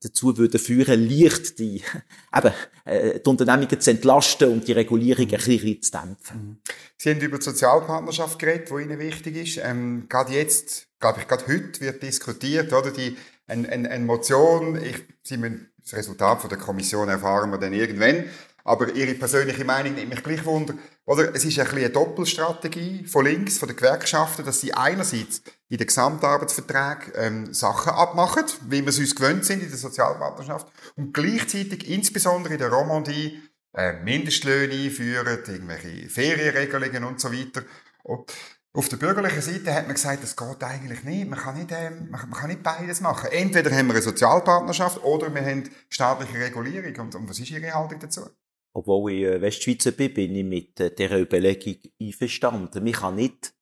dazu würden führen, leicht die, eben, äh, die Unternehmungen zu entlasten und die Regulierung ein bisschen zu dämpfen. Mhm. Sie haben über die Sozialpartnerschaft geredet, die Ihnen wichtig ist. Ähm, gerade jetzt, glaube ich, gerade heute wird diskutiert, oder? Die, eine, eine, eine Motion, ich, Sie müssen das Resultat von der Kommission erfahren wir dann irgendwann. Aber Ihre persönliche Meinung nimmt mich gleich wunder. Oder es ist ein bisschen eine Doppelstrategie von links, von den Gewerkschaften, dass sie einerseits in den Gesamtarbeitsverträgen ähm, Sachen abmachen, wie wir es uns gewöhnt sind in der Sozialpartnerschaft, und gleichzeitig insbesondere in der Romandie äh, Mindestlöhne einführen, irgendwelche Ferienregelungen und so weiter. Auf der bürgerlichen Seite hat man gesagt, das geht eigentlich nicht. Man kann nicht, ähm, man, man kann nicht beides machen. Entweder haben wir eine Sozialpartnerschaft oder wir haben staatliche Regulierung. Und, und was ist Ihre Haltung dazu? Obwohl ich äh, Westschweizer bin, bin ich mit äh, dieser Überlegung einverstanden. Man kann nicht,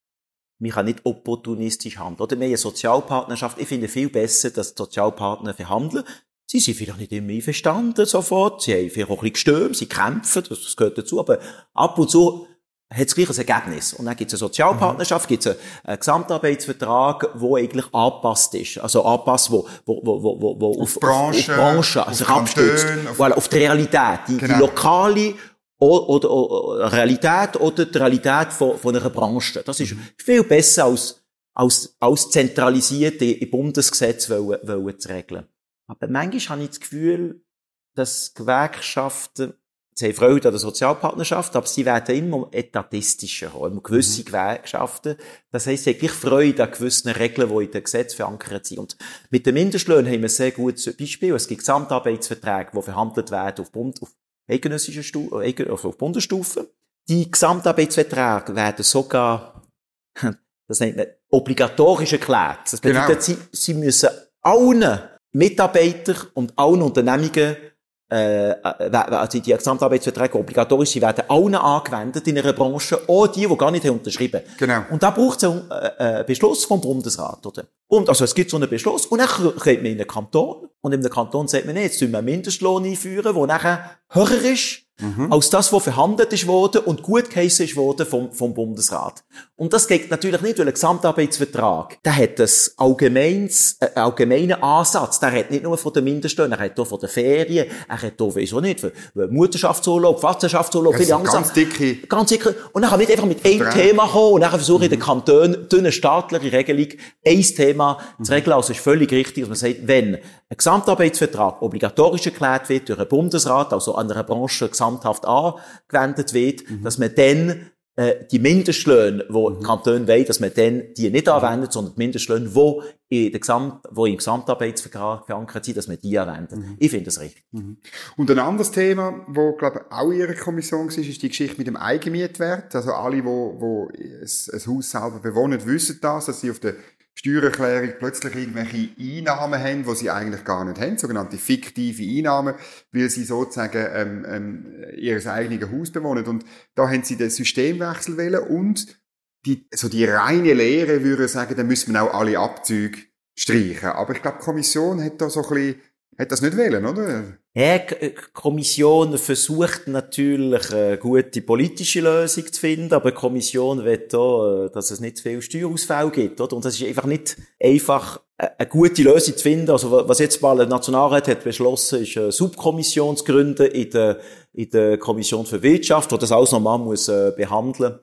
man kann nicht opportunistisch handeln. Oder haben eine Sozialpartnerschaft. Ich finde viel besser, dass die Sozialpartner verhandeln. Sie sind vielleicht nicht immer einverstanden sofort. Sie haben vielleicht auch ein bisschen gestürmt, sie kämpfen, das gehört dazu. Aber ab und zu hat es gleich ein Ergebnis. Und dann gibt es eine Sozialpartnerschaft, mhm. gibt es einen, Gesamtarbeitsvertrag, der eigentlich angepasst ist. Also angepasst, wo, wo, wo, wo, wo auf, auf Branchen, auf, Branchen also auf, abstützt. Auf, voilà, auf die Realität, die, genau. die lokale oder, oder, oder, Realität oder die Realität von, von einer Branche. Das ist mhm. viel besser als, als, als zentralisiert im Bundesgesetz wollen, wollen zu regeln. Aber manchmal habe ich das Gefühl, dass Gewerkschaften sie haben Freude an der Sozialpartnerschaft, aber sie werden immer etatistischer, immer gewisse mhm. Gewerkschaften. Das heisst, sie haben gleich Freude an gewissen Regeln, die in den Gesetzen verankert sind. Und mit dem Mindestlöhnen haben wir ein sehr gutes Beispiel. Es gibt Gesamtarbeitsverträge, die verhandelt werden auf Bund, auf eidgenössischer Stufe, äh, also auf Bundesstufe. Die Gesamtarbeitsverträge werden sogar, das nennt man, obligatorisch erklärt. Das bedeutet, genau. sie, sie müssen allen Mitarbeitern und allen Unternehmungen äh, äh also die Gesamtarbeitsverträge obligatorisch, sie werden allen angewendet in einer Branche, auch die, die gar nicht haben unterschrieben Genau. Und da braucht es einen äh, Beschluss vom Bundesrat, oder? Und, also es gibt so einen Beschluss, und dann kommt man in den Kanton, und in den Kanton sagt man, nee, jetzt tun wir einen Mindestlohn einführen, der nachher höher ist, mhm. als das, was verhandelt ist worden und gut geheissen ist worden vom, vom Bundesrat. Und das geht natürlich nicht, weil ein Gesamtarbeitsvertrag, der hat ein allgemeins, äh, allgemeinen Ansatz. Der hat nicht nur von den Mindestlöhnen, er hat auch von den Ferien, er hat auch, wieso nicht, für Mutterschaftsurlaub, Vaterschaftsurlaub, viele andere Ganz dicke. Ganz dicke. Und dann kann nicht einfach mit einem Thema kommen und dann versuche ich mhm. den Kanton eine staatliche Regelung ein Thema mhm. zu regeln. Also ist völlig richtig, dass man sagt, wenn ein Gesamtarbeitsvertrag obligatorisch erklärt wird durch einen Bundesrat, also an einer Branche gesamthaft angewendet wird, mhm. dass man dann äh, die Mindestlöhne, wo mhm. die Kantone wollen, dass man dann die nicht anwendet, sondern die Mindestlöhne, wo in der Gesamt, wo im Gesamtarbeitsvertrag verankert sind, dass man die anwendet. Mhm. Ich finde das richtig. Mhm. Und ein anderes Thema, wo, glaube auch in Ihrer Kommission war, ist die Geschichte mit dem Eigenmietwert. Also alle, wo, wo ein, ein Haus selber bewohnen, wissen das, dass sie auf der Steuererklärung plötzlich irgendwelche Einnahmen haben, die sie eigentlich gar nicht haben, sogenannte fiktive Einnahmen, weil sie sozusagen ähm, ähm, ihr eigenes Haus bewohnen. Und da haben sie den Systemwechsel wählen und die, so die reine Lehre würde sagen, da müssen wir auch alle Abzüge streichen. Aber ich glaube, die Kommission hat da so ein bisschen hat das nicht wählen, oder? Ja, die äh, Kommission versucht natürlich eine gute politische Lösung zu finden, aber die Kommission will auch, äh, dass es nicht zu viel Steuerausfall gibt, oder? Und das ist einfach nicht einfach äh, eine gute Lösung zu finden. Also, was jetzt mal der Nationalrat hat beschlossen, ist eine Subkommission zu gründen in der, in der Kommission für Wirtschaft, die das alles nochmal muss, behandeln.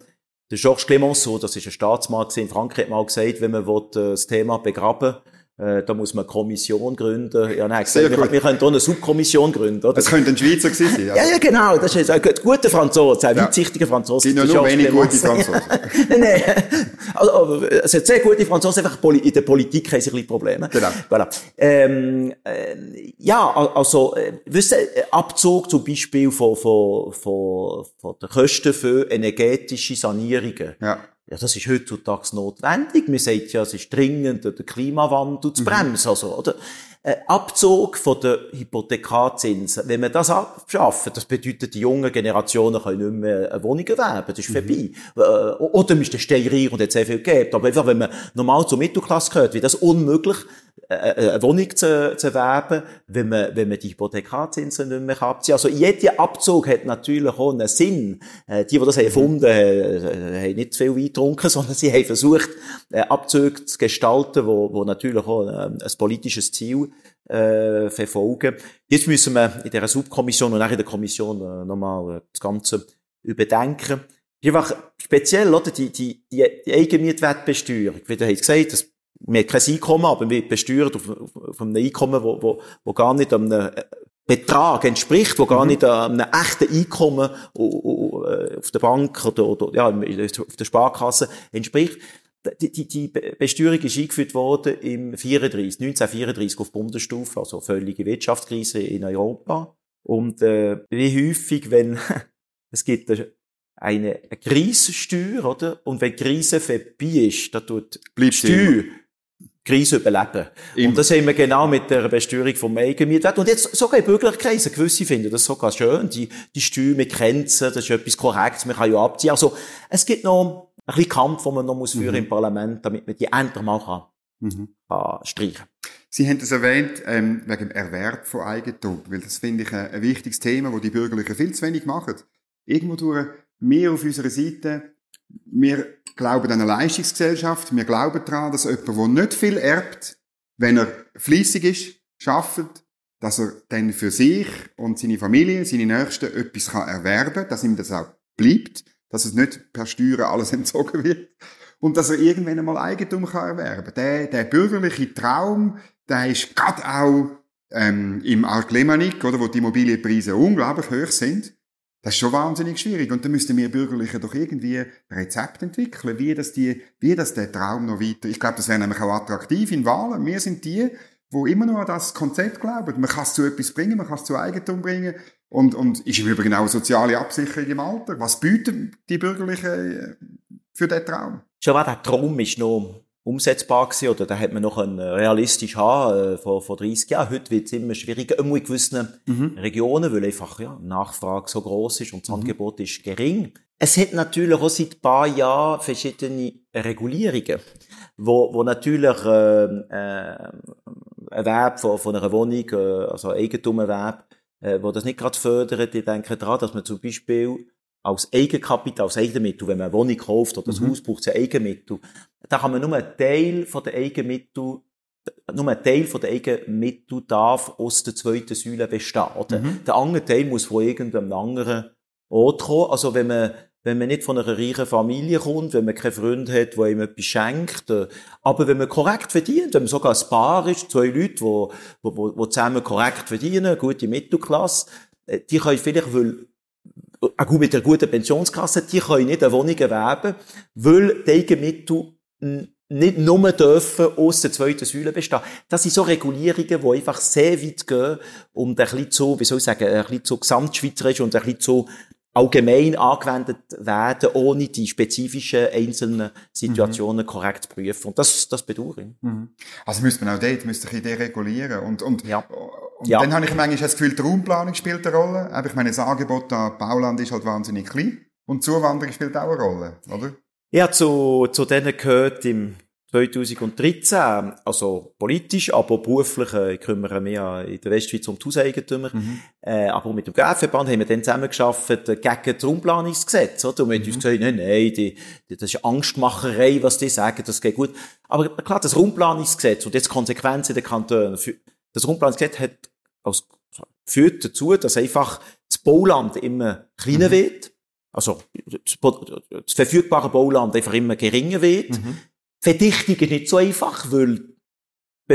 Der Georges Clemenceau, das ist ein Staatsmann in Frankreich, hat mal gesagt, wenn man das Thema begraben will, äh, da muss man Kommission gründen. Ja, nein, gesagt, wir, wir können hier eine Subkommission gründen. Oder? Das könnte ein Schweizer gewesen sein. Also. Ja, ja, genau. Das ist ein guter Franzose, ein ja. weitsichtiger Franzose. Es sind nur wenig gute Franzosen. nein, nein. Also, es sind sehr gute Franzosen, einfach in der Politik haben sie ein bisschen Probleme. Genau. Voilà. Ähm, äh, ja, also, äh, wissen, Abzug zum Beispiel von, von, von, von den Kosten für energetische Sanierungen. Ja. Ja, das ist heutzutage notwendig. Man sagt ja, es ist dringend, den Klimawandel zu mhm. bremsen, also, oder? Äh, Abzug von den Hypothekarzinsen. Wenn wir das abschaffen, das bedeutet, die jungen Generationen können nicht mehr eine Wohnung erwerben. Das ist mhm. vorbei. Äh, oder müsste Steierier und jetzt sehr viel geben. Aber einfach, wenn man normal zur Mittelklasse gehört, wie das unmöglich, äh, äh, eine Wohnung zu, zu erwerben, wenn man, wenn man die Hypothekarzinsen nicht mehr abziehen Also jeder Abzug hat natürlich auch einen Sinn. Die, die das haben erfunden haben, haben nicht viel Wein getrunken, sondern sie haben versucht, Abzüge zu gestalten, wo, wo natürlich auch ein, ein politisches Ziel äh, verfolgen. Jetzt müssen wir in dieser Subkommission und auch in der Kommission äh, nochmal das Ganze überdenken. Einfach speziell, oder? Die, die, die, die Eigenmietwertbesteuerung. Wie du hast gesagt, das wir haben kein Einkommen, aber wir besteuern auf, auf, auf einem Einkommen, wo, wo, wo gar nicht einem äh, Betrag entspricht, wo gar mhm. nicht einem echten Einkommen äh, auf der Bank oder, oder ja, auf der Sparkasse entspricht. Die, die, die Besteuerung ist eingeführt worden im 34, 1934 auf Bundesstufe, also völlige Wirtschaftskrise in Europa. Und äh, wie häufig, wenn es gibt eine Krisensteuer, oder? Und wenn die Krise vorbei ist, dann tut Bleibt die Steuer Krise überleben. Immer. Und das haben wir genau mit der Besteuerung vom Eigenmietwert. Und jetzt sogar in Bürgerkreisen, gewisse finden das sogar schön, die, die Steuer mit Grenzen, das ist etwas Korrektes, man kann ja abziehen. Also, es gibt noch ein bisschen Kampf, den man noch muss führen Mhm. im Parlament, damit man die endlich mal kann, Mhm. kann streichen Sie haben es erwähnt, ähm, wegen dem Erwerb von Eigentum, weil das finde ich ein, ein wichtiges Thema, wo die Bürgerlichen viel zu wenig machen. Irgendwo durch, wir auf unserer Seite, wir glauben an eine Leistungsgesellschaft, wir glauben daran, dass jemand, der nicht viel erbt, wenn er fließig ist, schafft, dass er dann für sich und seine Familie, seine Nächsten etwas kann erwerben, dass ihm das auch bleibt, dass es nicht per Steuern alles entzogen wird und dass er irgendwann einmal Eigentum kann erwerben. Der, der bürgerliche Traum, der ist gerade auch ähm, im Arc Lemanik, oder, wo die Immobilienpreise unglaublich hoch sind. Das ist schon wahnsinnig schwierig. Und da müssten wir Bürgerlichen doch irgendwie ein Rezept entwickeln, wie das, die, wie das der Traum noch weiter. Ich glaube, das wäre nämlich auch attraktiv in Wahlen. Wir sind die, wo immer noch an das Konzept glauben. Man kann es zu etwas bringen, man kann es zu Eigentum bringen. Und, und ist im Übrigen auch soziale Absicherung im Alter. Was bieten die Bürgerlichen äh, für den Traum? Schon war der Traum ist noch umsetzbar gewesen, oder da hätte man noch ein realistisch haben, äh, vor, vor 30 Jahren. Heute wird es immer schwieriger, immer in gewissen Mhm. Regionen, weil einfach, ja, die Nachfrage so groß ist und das Angebot ist gering. Es hat natürlich auch seit ein paar Jahren verschiedene Regulierungen, wo, wo natürlich, ähm, äh, Erwerb von, von einer Wohnung, äh, also Eigentumerwerb, äh, wo das nicht gerade fördert. Ich denke daran, dass man zum Beispiel als Eigenkapital, als Eigenmittel, wenn man eine Wohnung kauft oder ein Mhm. Haus braucht, ein Eigenmittel. Da kann man nur einen Teil von der Eigenmittel, nur ein Teil von der Eigenmittel darf aus der zweiten Säule bestehen, oder? Mhm. Der andere Teil muss von irgendeinem anderen Ort kommen. Also wenn man, wenn man nicht von einer reichen Familie kommt, wenn man keinen Freund hat, der ihm etwas schenkt, äh, aber wenn man korrekt verdient, wenn man sogar ein Paar ist, zwei Leute, die, wo, wo zusammen korrekt verdienen, gute Mittelklasse, äh, die können vielleicht, weil auch gut mit der guten Pensionskasse, die können nicht eine Wohnung erwerben, weil die Eigenmittel nicht nur dürfen aus der zweiten Säule bestehen. Das sind so Regulierungen, die einfach sehr weit gehen und ein bisschen zu, wie soll ich sagen, ein bisschen zu gesamtschweizerisch und ein bisschen zu allgemein angewendet werden, ohne die spezifischen einzelnen Situationen korrekt zu prüfen. Und das, das bedauere ich. Mhm. Also müsste man auch dort müsste ich deregulieren. Und, und, Ja. und Ja. dann habe ich manchmal das Gefühl, die Raumplanung spielt eine Rolle. Aber ich meine, das Angebot an Bauland ist halt wahnsinnig klein. Und Zuwanderung spielt auch eine Rolle, oder? Habe zu, zu denen gehört im 2013, also politisch, aber beruflich, äh, mich ja in der Westschweiz um die Hauseigentümer, äh, aber mit dem GF-Verband haben wir dann zusammengearbeitet äh, gegen das Raumplanungsgesetz, oder? Und wir haben uns gesagt, nein, nein, die, die, das ist Angstmacherei, was die sagen, das geht gut. Aber klar, das Raumplanungsgesetz und jetzt Konsequenzen der Kantone, für- das Raumplanungsgesetz hat als, führt dazu, dass einfach das Bauland immer kleiner wird, also das, das verfügbare Bauland einfach immer geringer wird. Mhm. Verdichtung ist nicht so einfach, weil die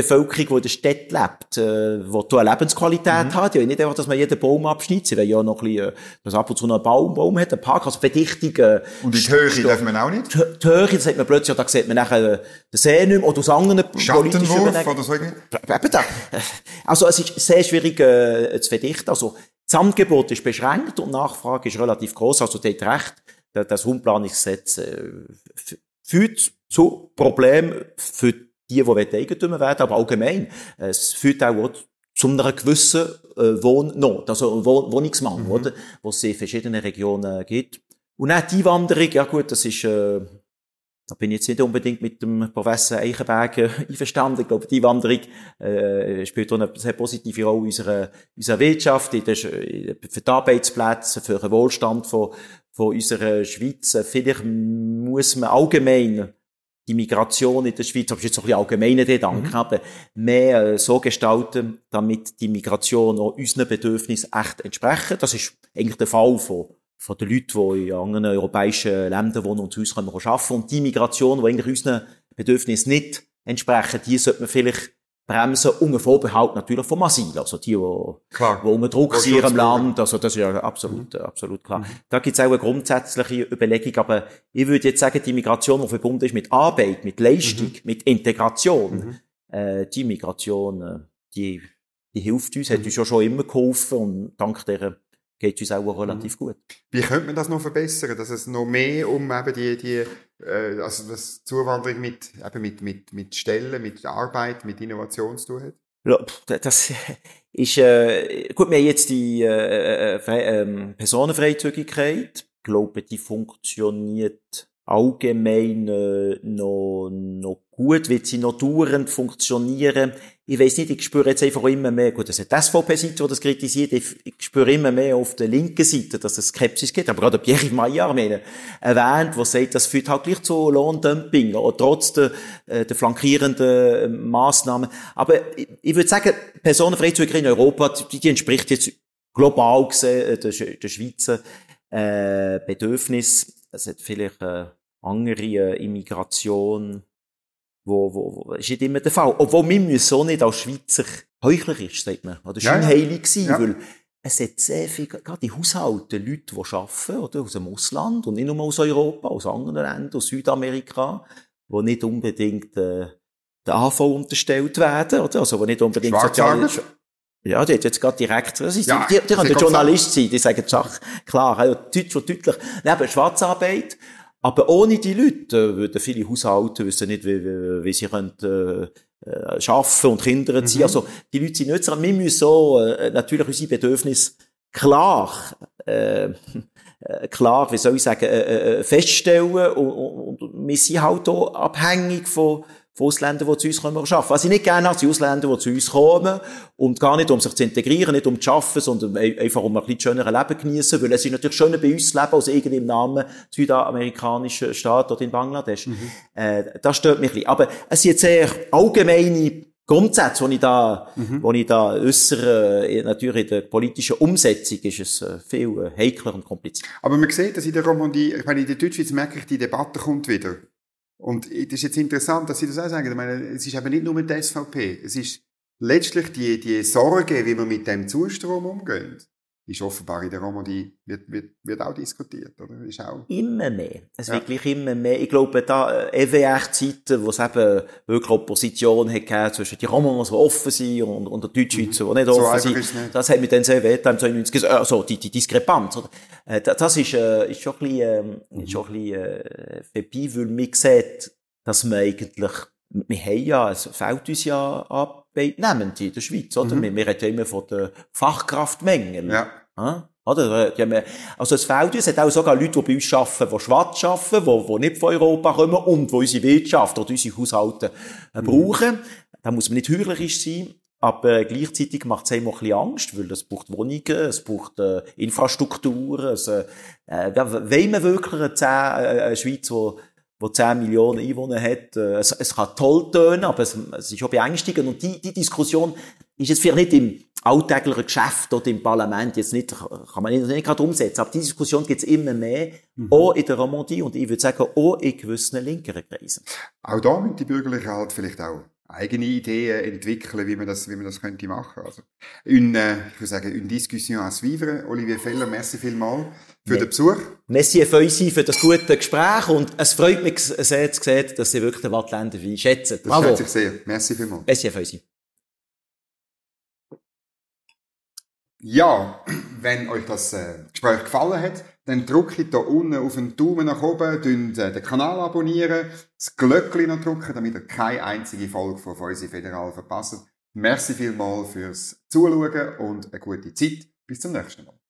Bevölkerung, die in der Stadt lebt, äh, die da eine Lebensqualität Mhm. hat, ja nicht einfach, dass man jeden Baum abschneidet, sie will ja noch ein bisschen, äh, dass ab und zu noch ein Baum, Baum hat, ein Park, also Verdichtung, äh, Und in die Höhe darf man auch nicht. die die Höhe, das sagt man plötzlich, ja, da sieht man nachher äh, den See nicht mehr, oder aus anderen Schattenwurf oder so. irgendwie. Eben da. Also es ist sehr schwierig äh, zu verdichten. Also das Angebot ist beschränkt und die Nachfrage ist relativ groß. Also der hat recht, da- das Raumplanungsgesetz äh, führt zu Problemen für die, die Eigentümer werden, aber allgemein. Es führt auch zu einer gewissen äh, Wohnnot, also Wohn Wohnungsmangel, Mhm. oder? Wo es in verschiedenen Regionen gibt. Und auch die Einwanderung, ja gut, das ist, äh, da bin ich jetzt nicht unbedingt mit dem Professor Eichenberger einverstanden. Ich glaube, die Einwanderung äh, spielt auch eine sehr positive Rolle in unserer, unserer Wirtschaft, in der, für die Arbeitsplätze, für den Wohlstand von, von unserer Schweiz. Vielleicht muss man allgemein die Migration in der Schweiz, aber jetzt ein bisschen allgemeiner Gedanke, aber mehr äh, so gestalten, damit die Migration auch unseren Bedürfnissen echt entsprechen. Das ist eigentlich der Fall von, von den Leuten, die in anderen europäischen Ländern wohnen und zu uns kommen arbeiten. Und die Migration, die eigentlich unseren Bedürfnissen nicht entsprechen, die sollte man vielleicht bremsen, unter Vorbehalt natürlich vom Asyl. Also die, die Klar. wo unter Druck sind Schutz Land, also das ist ja absolut, äh, absolut klar. Da gibt's auch eine grundsätzliche Überlegung, aber ich würde jetzt sagen, die Migration, die verbunden ist mit Arbeit, mit Leistung, mit Integration, äh, die Migration, äh, die, die hilft uns, hat uns ja schon immer geholfen und dank der geht es uns auch relativ mhm. gut. Wie könnte man das noch verbessern, dass es noch mehr um eben die, die äh, also das Zuwanderung mit, eben mit, mit, mit Stellen, mit Arbeit, mit Innovation zu tun hat? Ja, das ist, äh, gut, haben jetzt die äh, äh, äh, Personenfreizügigkeit. Ich glaube, die funktioniert allgemein äh, noch, noch gut, wird sie noch dauernd funktionieren. Ich weiß nicht, ich spüre jetzt einfach immer mehr, gut, das ist die SVP-Seite, die das kritisiert, ich, ich spüre immer mehr auf der linken Seite, dass es Skepsis gibt, aber gerade Pierre Maillard meine, erwähnt, der sagt, das führt halt gleich zu Lohndumping, auch trotz der, äh, der flankierenden äh, Massnahmen. Aber ich, ich würde sagen, Personenfreizügigkeit in Europa, die, die entspricht jetzt global gesehen äh, der, der Schweizer äh, Bedürfnis. Es hat vielleicht äh, andere äh, Immigration, wo, wo, wo, ist nicht immer der Fall. Obwohl wir müssen auch nicht als Schweizer heuchlerisch, sagt man, oder scheinheilig sein, ja. weil es hat sehr viel, gerade die Haushalte, Leute, die arbeiten, oder, aus dem Ausland, und nicht nur aus Europa, aus anderen Ländern, aus Südamerika, die nicht unbedingt, äh, der AV unterstellt werden, oder, also, die nicht unbedingt soziale, ja, die hat jetzt gerade direkt, das ist, ja, die, die, die können Journalist sein, die sagen, Sache, klar, ja, deutsch und deutlich. Neben Schwarzarbeit, aber ohne die Leute äh, würden viele Haushalte wissen nicht, wie, wie, wie sie können, äh, äh, arbeiten und Kinder erziehen. Mhm. Also, die Leute sind nicht so, wir müssen so, äh, natürlich unsere Bedürfnisse klar, äh, äh, klar, wie soll ich sagen, äh, äh, feststellen und, und, und wir sind halt auch abhängig von, von Ausländern, die zu uns kommen, arbeiten. Was ich nicht gerne habe, sind Ausländer, die zu uns kommen und gar nicht, um sich zu integrieren, nicht um zu arbeiten, sondern einfach, um ein bisschen schöneres Leben genießen, weil es ist natürlich schöner bei uns zu leben, als irgendwie im Namen südamerikanischen Staat oder in Bangladesch. Mhm. Äh, das stört mich ein bisschen. Aber es sind sehr allgemeine Grundsätze, die ich da, mhm. wo ich da äußere, äh, natürlich in der politischen Umsetzung ist es äh, viel heikler und komplizierter. Aber man sieht, dass in der Romandie, ich meine, in der Deutschschweiz merke ich, die Debatte kommt wieder. Und es ist jetzt interessant, dass Sie das auch sagen. Ich meine, es ist eben nicht nur mit der SVP. Es ist letztlich die, die Sorge, wie wir mit dem Zustrom umgehen ist offenbar in der Romandie, wird, wird, wird auch diskutiert, oder? Ist auch immer mehr. Es ja. wirklich immer mehr. Ich glaube, da, äh, EWR-Zeiten, wo es eben wirklich Opposition hat zwischen die Romans, die offen sind, und, und der Deutschschweizer, mhm. die nicht offen so sind. Das hat mit den sehr weh, also, die, die Diskrepanz, oder? Äh, das ist, äh, ist schon ein bisschen, äh, mhm. schon ein bisschen, äh, vorbei, weil man sieht, dass man eigentlich, wir haben ja, es fällt uns ja Arbeitnehmende in der Schweiz, oder? Mhm. Wir, wir reden ja immer von den Fachkraftmängeln. Ja. ja? Oder? Also es fehlt uns, es hat auch sogar Leute, die bei uns arbeiten, die schwarz arbeiten, die, die nicht von Europa kommen und die unsere Wirtschaft oder unsere Haushalte äh, mhm. brauchen. Da muss man nicht heuchlerisch sein. Aber gleichzeitig macht es einem auch ein bisschen Angst, weil es braucht Wohnungen, es braucht äh, Infrastruktur. Es, äh, äh, wollen wir wirklich eine, äh, eine Schweiz, die wo 10 Millionen Einwohner hat. Äh, es, es kann toll tönen, aber es, es ist auch beängstigend. Und die, die Diskussion ist jetzt vielleicht nicht im alltäglichen Geschäft oder im Parlament jetzt nicht, kann man nicht, nicht gerade umsetzen. Aber die Diskussion gibt es immer mehr, mhm. auch in der Romandie und ich würde sagen, auch in gewissen linkeren Kreisen. Auch da mit die Bürgerliche halt vielleicht auch eigene Ideen entwickeln, wie man das, wie man das könnte machen. Also, une, äh, ich würde sagen, une discussion à suivre. Olivier Feller, merci vielmals für den Besuch. Merci Feusi für das gute Gespräch und es freut mich sehr zu sehen, dass Sie wirklich den Wattländer wie schätzen. Das freut sich sehr. Merci vielmals. Merci Feusi. Ja, wenn euch das äh, Gespräch gefallen hat, dann drückt hier unten auf den Daumen nach oben, dünnt, äh, den Kanal abonnieren, das Glöckchen noch drücken, damit ihr keine einzige Folge von Feusi Federal verpasst. Merci vielmals fürs Zuschauen und eine gute Zeit. Bis zum nächsten Mal.